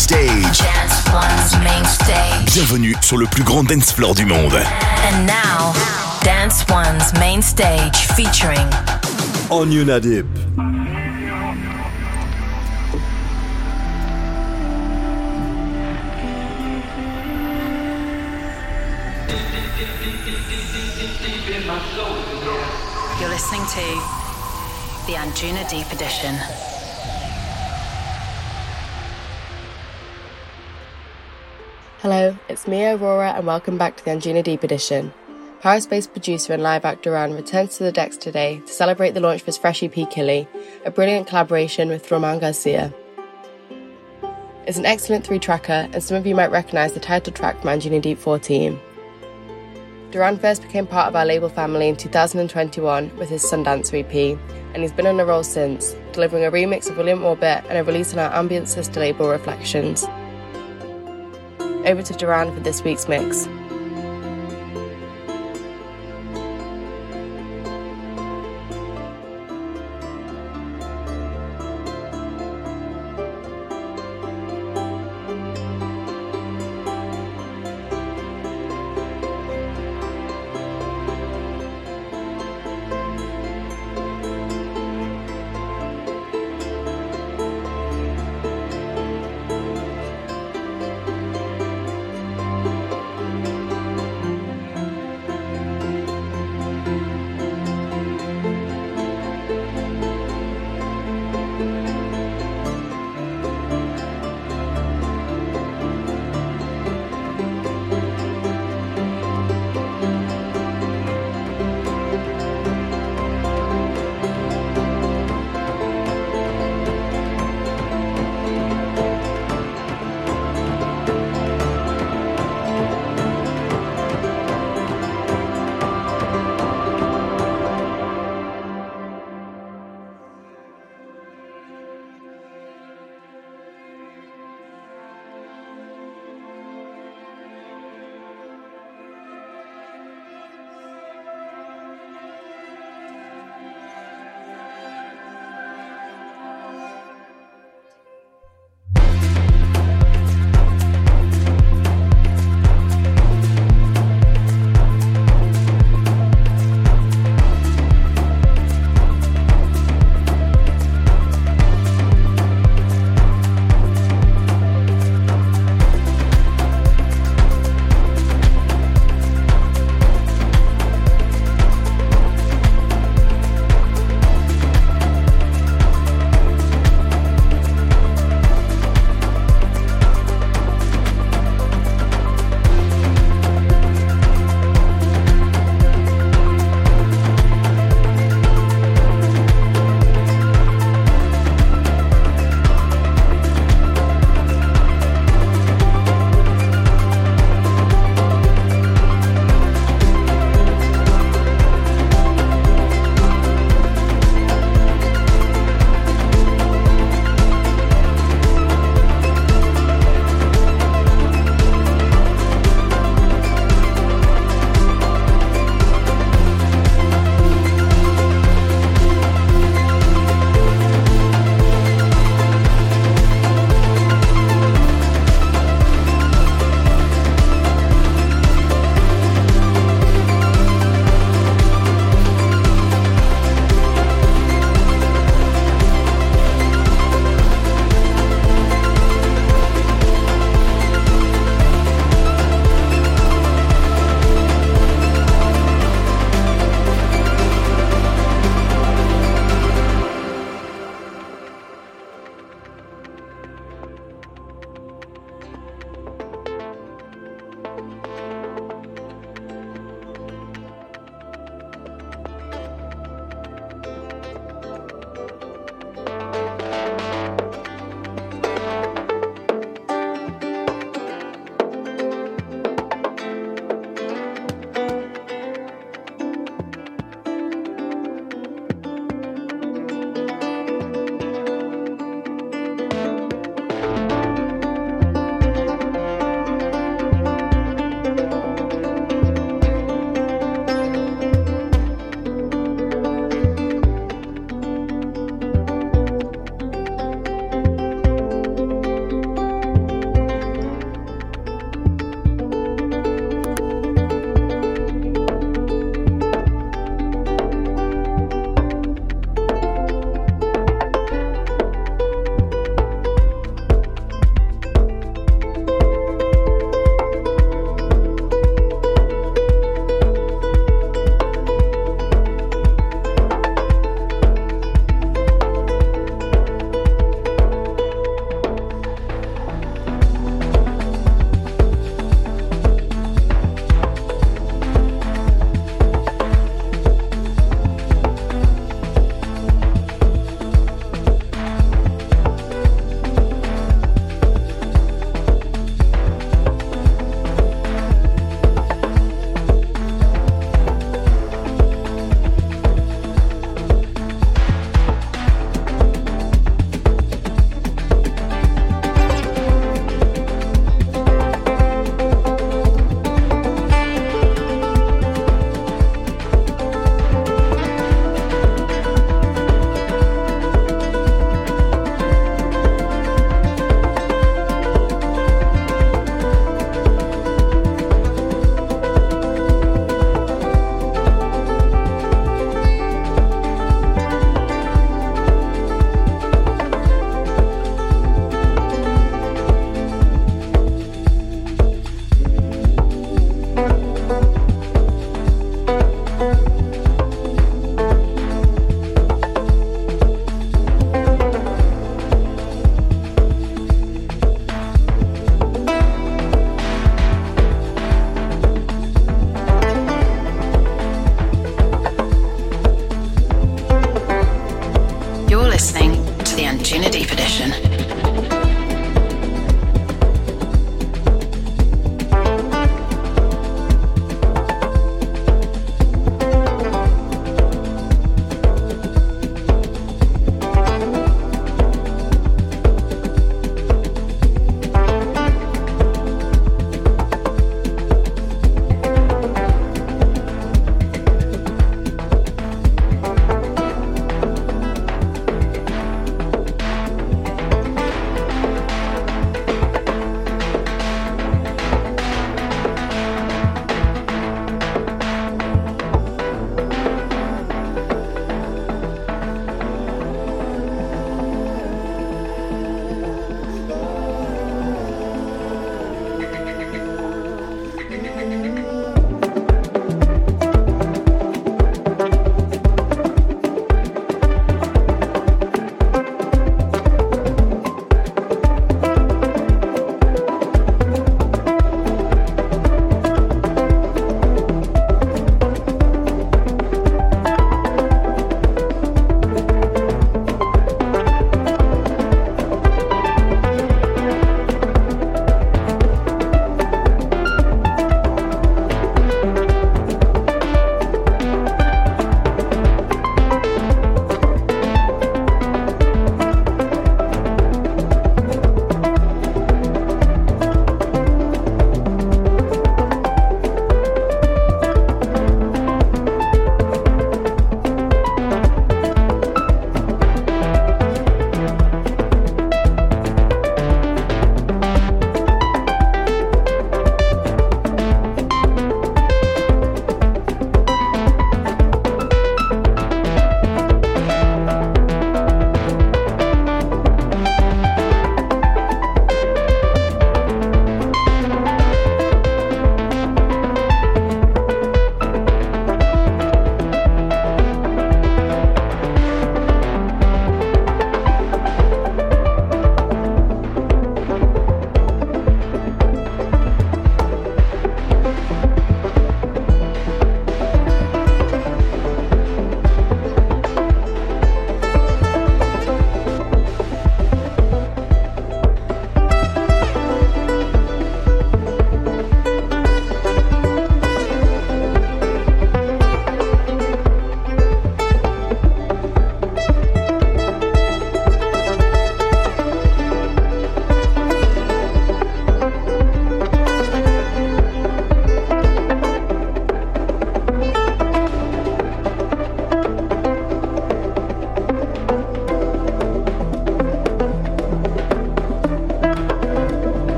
stage. Dance One's main stage. Bienvenue sur le plus grand dance floor du monde. And now, Dance One's main stage featuring Onion Adip. You're listening to the Anjuna Deep Edition. Hello, it's me, Aurora and welcome back to the Anjunadeep Edition. Paris-based producer and live act Duran returns to the decks today to celebrate the launch of his fresh EP Killy, a brilliant collaboration with Romain Garcia. It's an excellent three-tracker and some of you might recognise the title track from Anjunadeep 14. Duran first became part of our label family in 2021 with his Sundance EP, and he's been on a roll since, delivering a remix of William Orbit and a release on our ambient sister label Reflections. Over to Duran for this week's mix.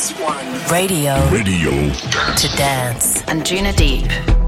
Dance One. Radio. Radio. To dance. Anjunadeep.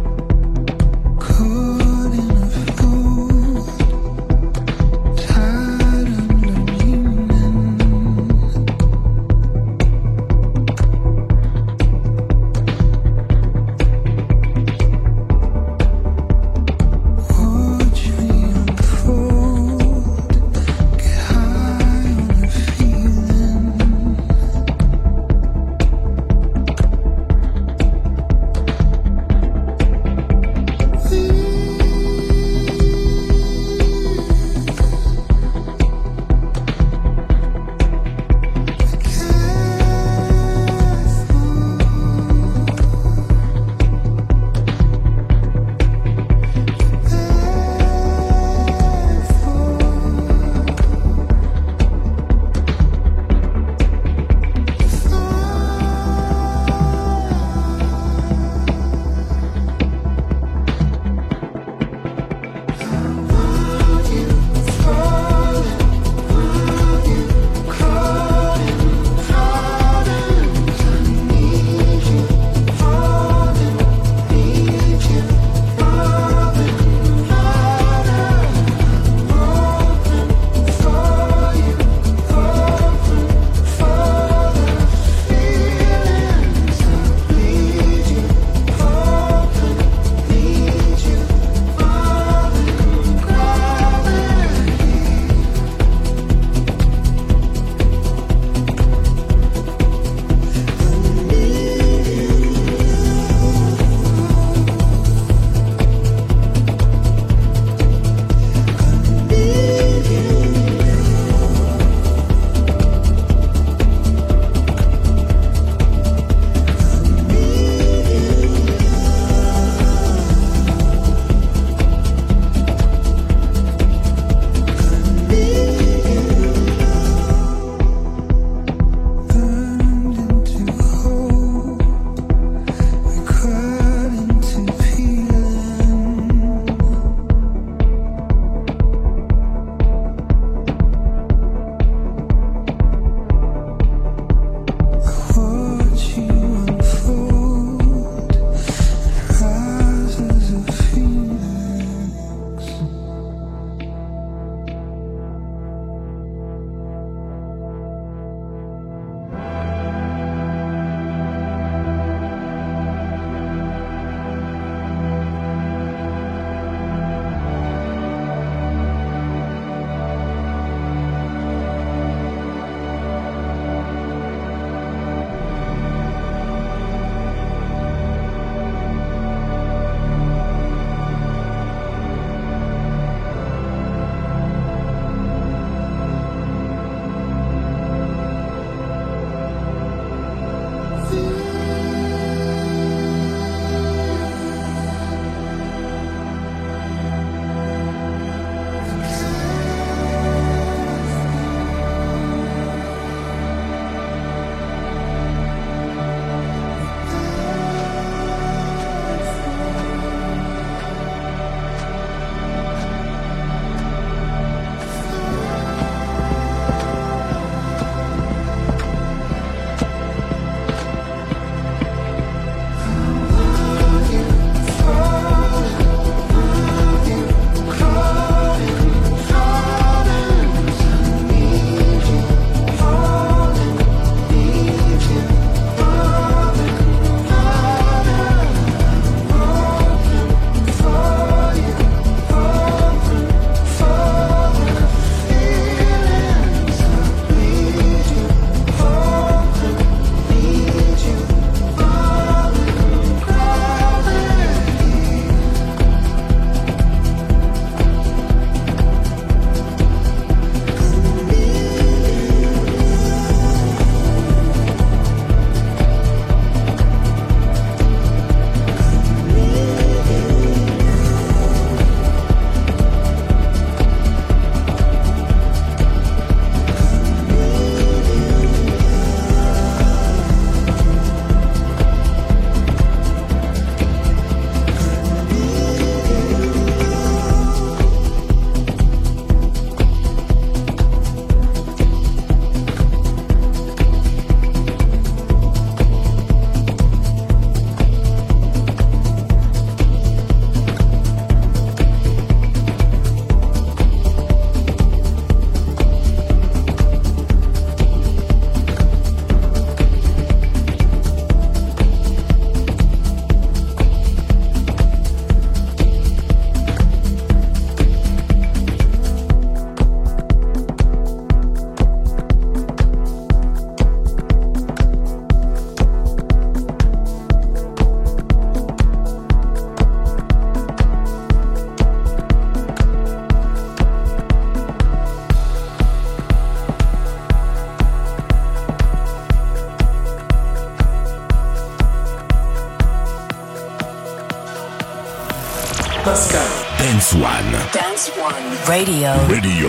Radio. Radio.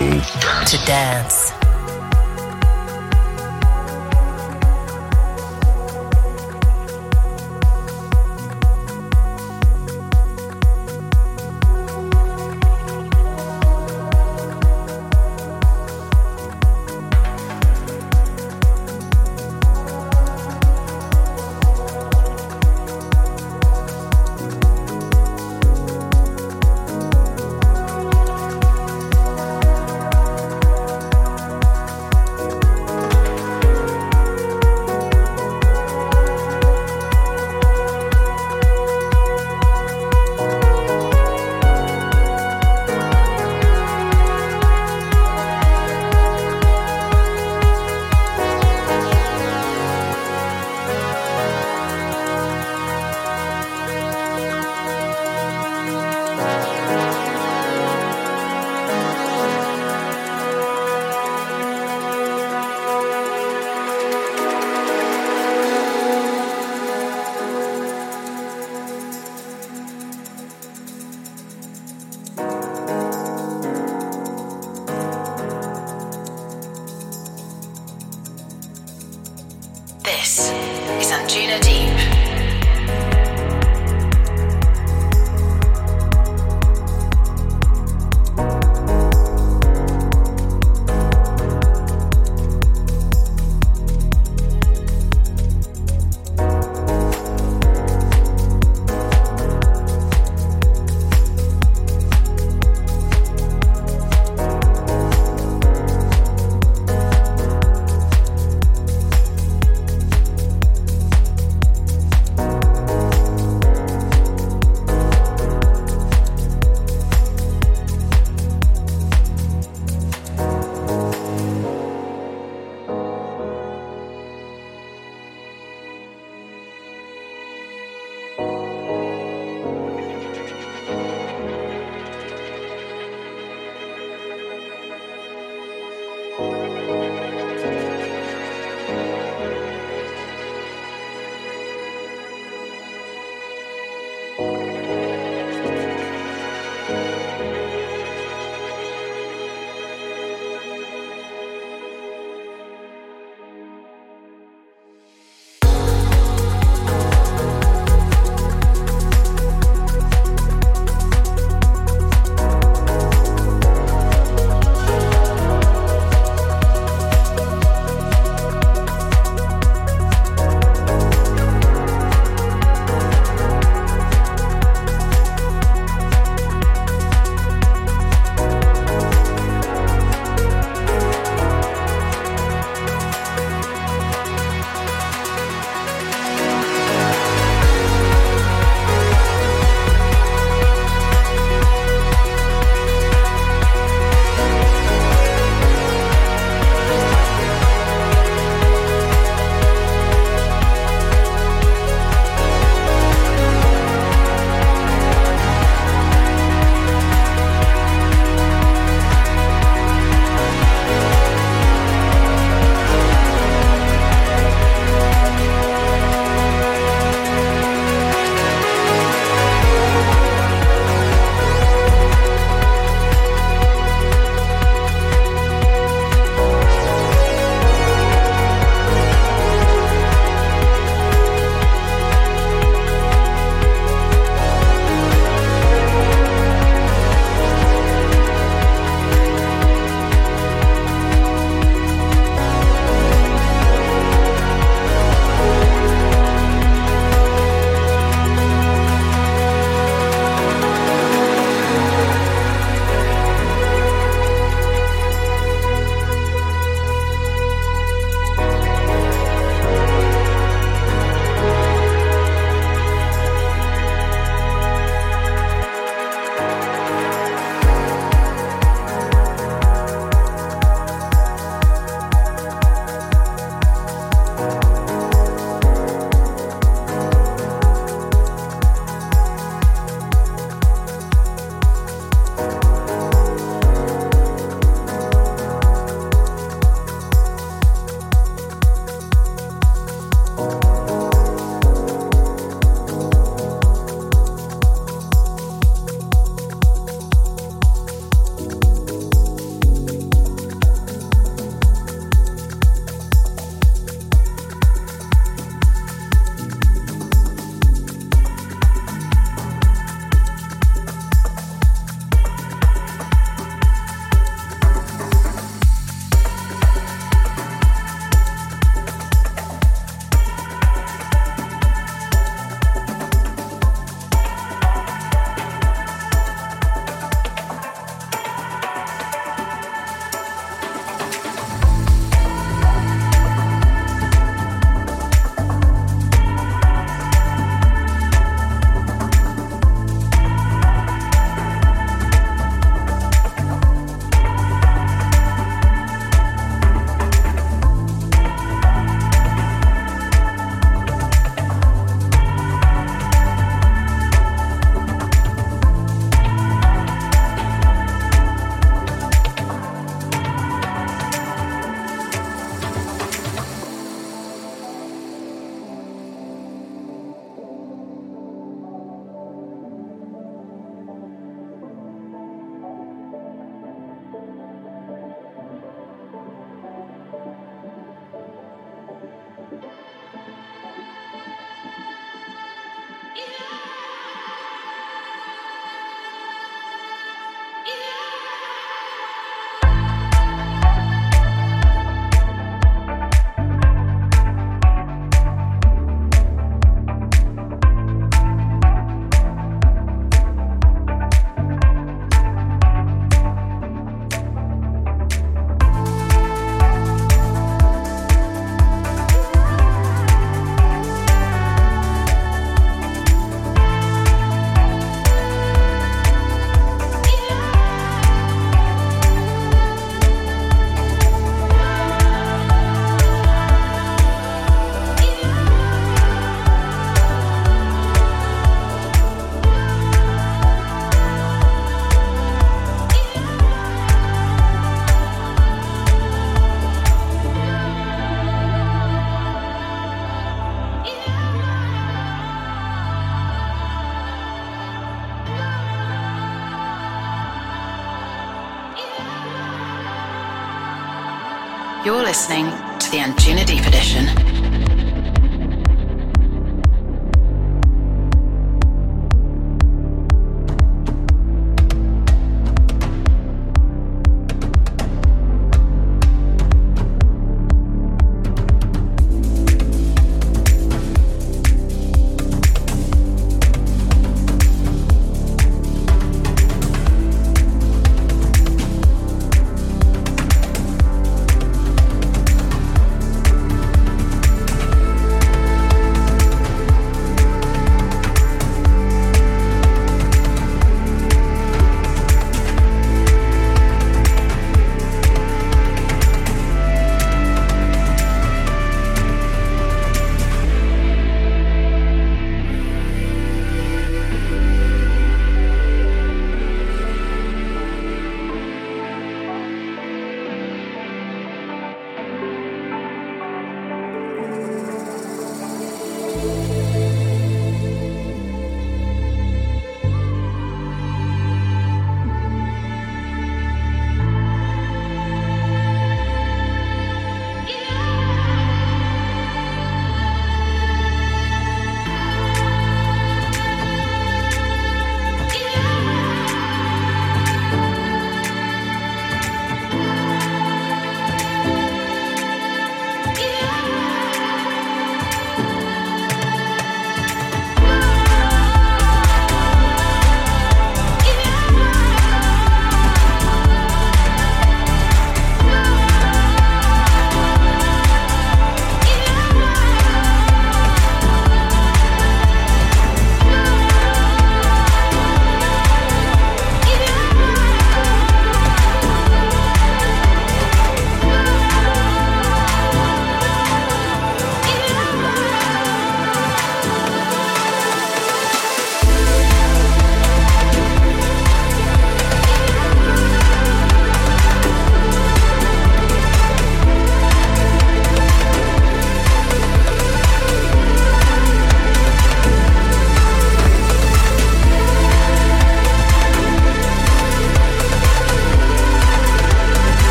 To dance. Opportunity.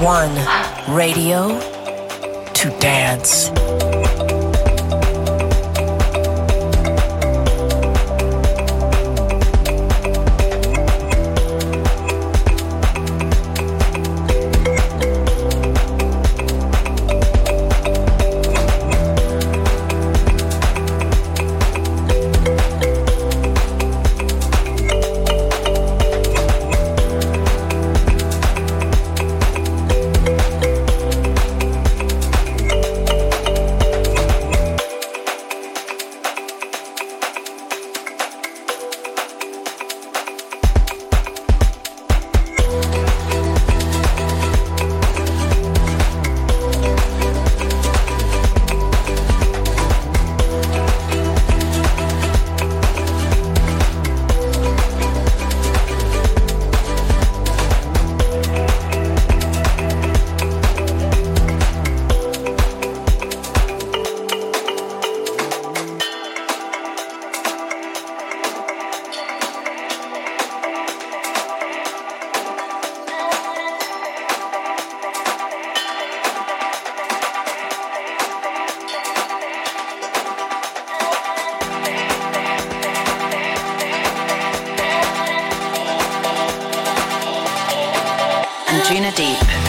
One Radio Anjunadeep.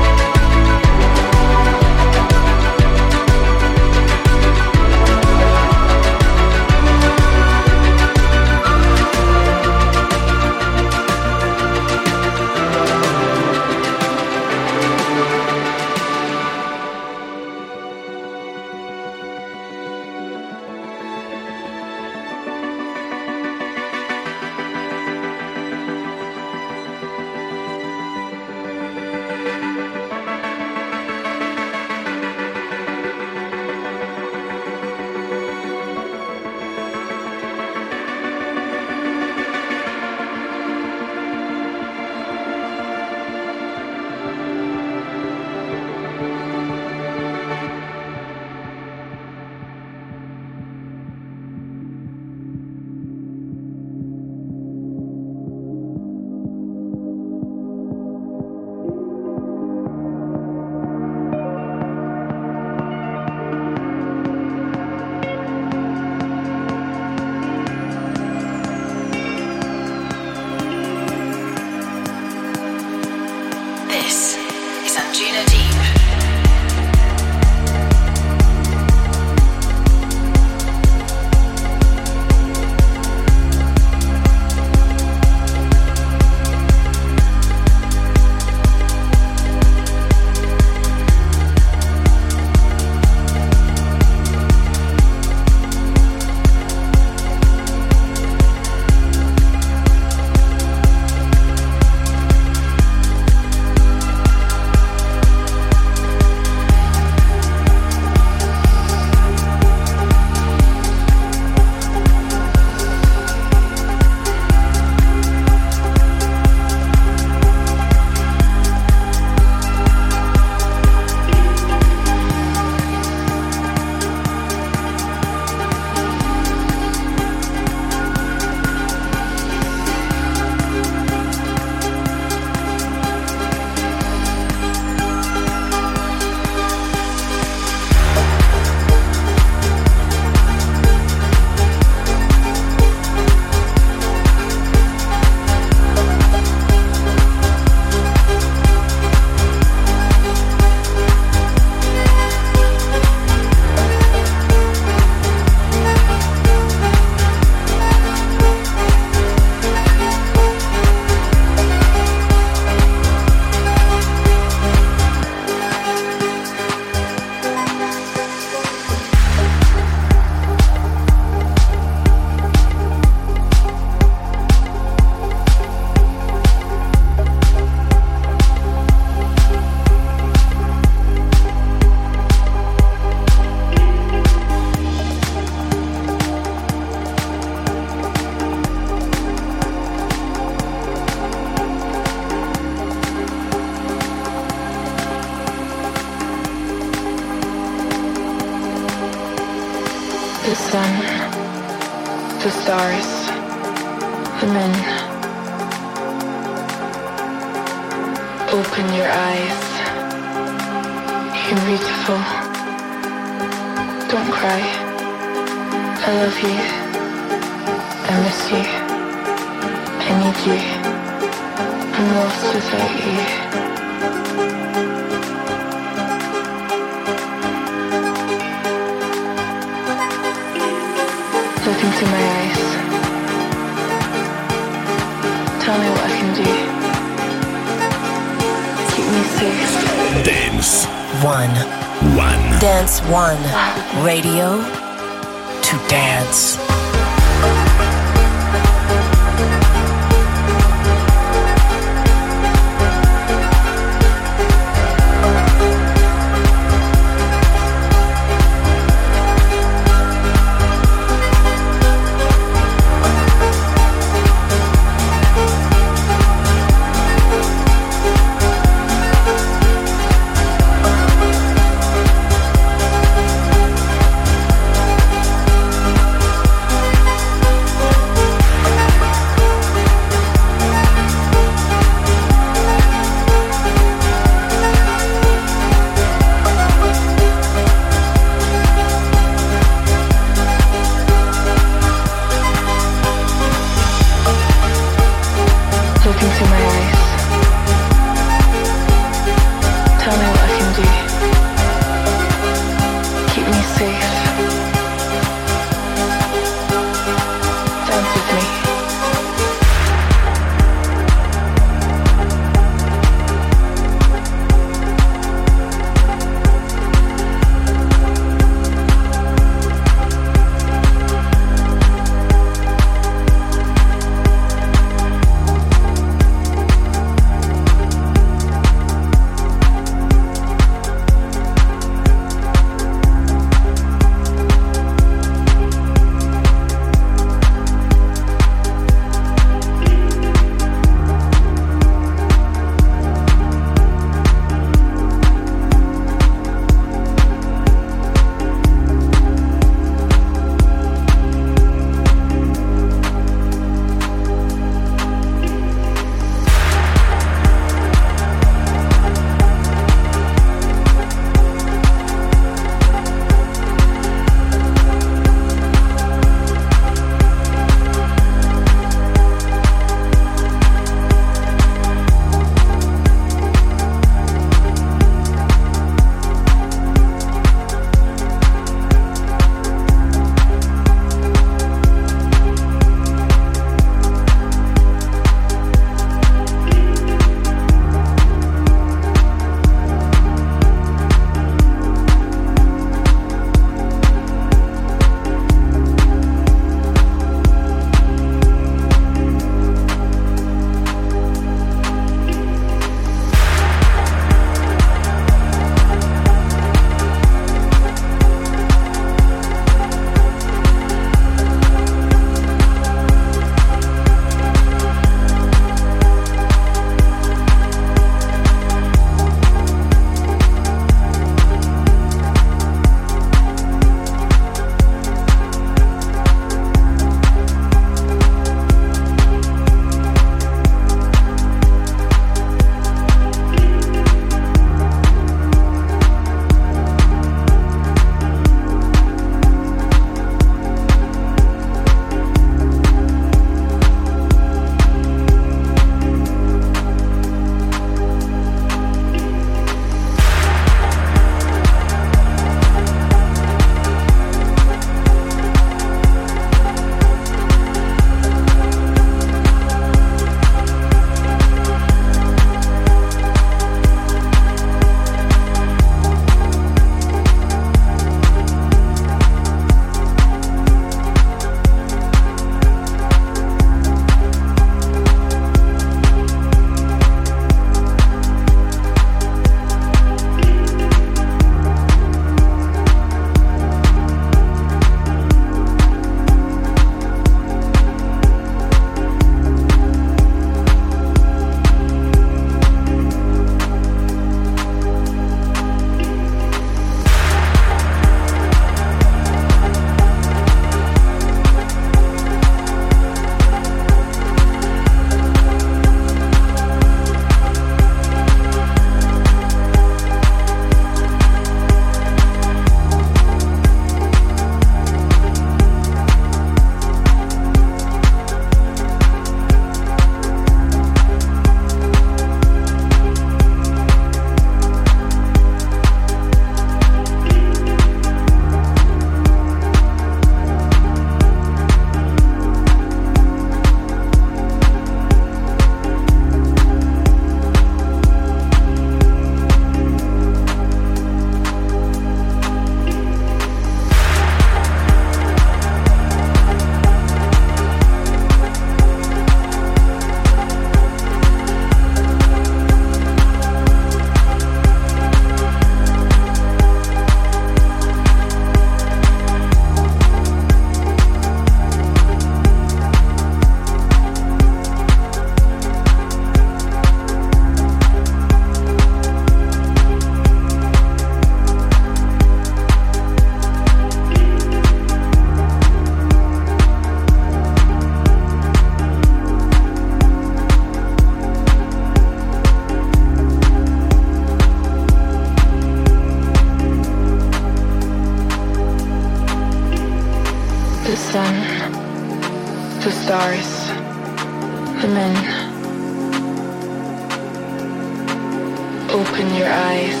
Open your eyes.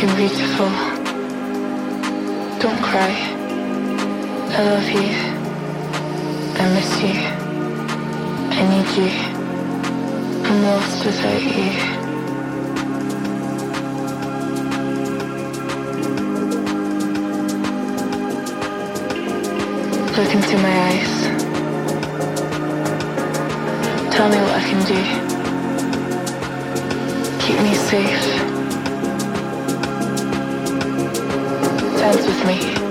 You're beautiful. Don't cry. I love you. I miss you. I need you. I'm lost without you. Look into my eyes. Tell me what I can do. Safe. Dance with me.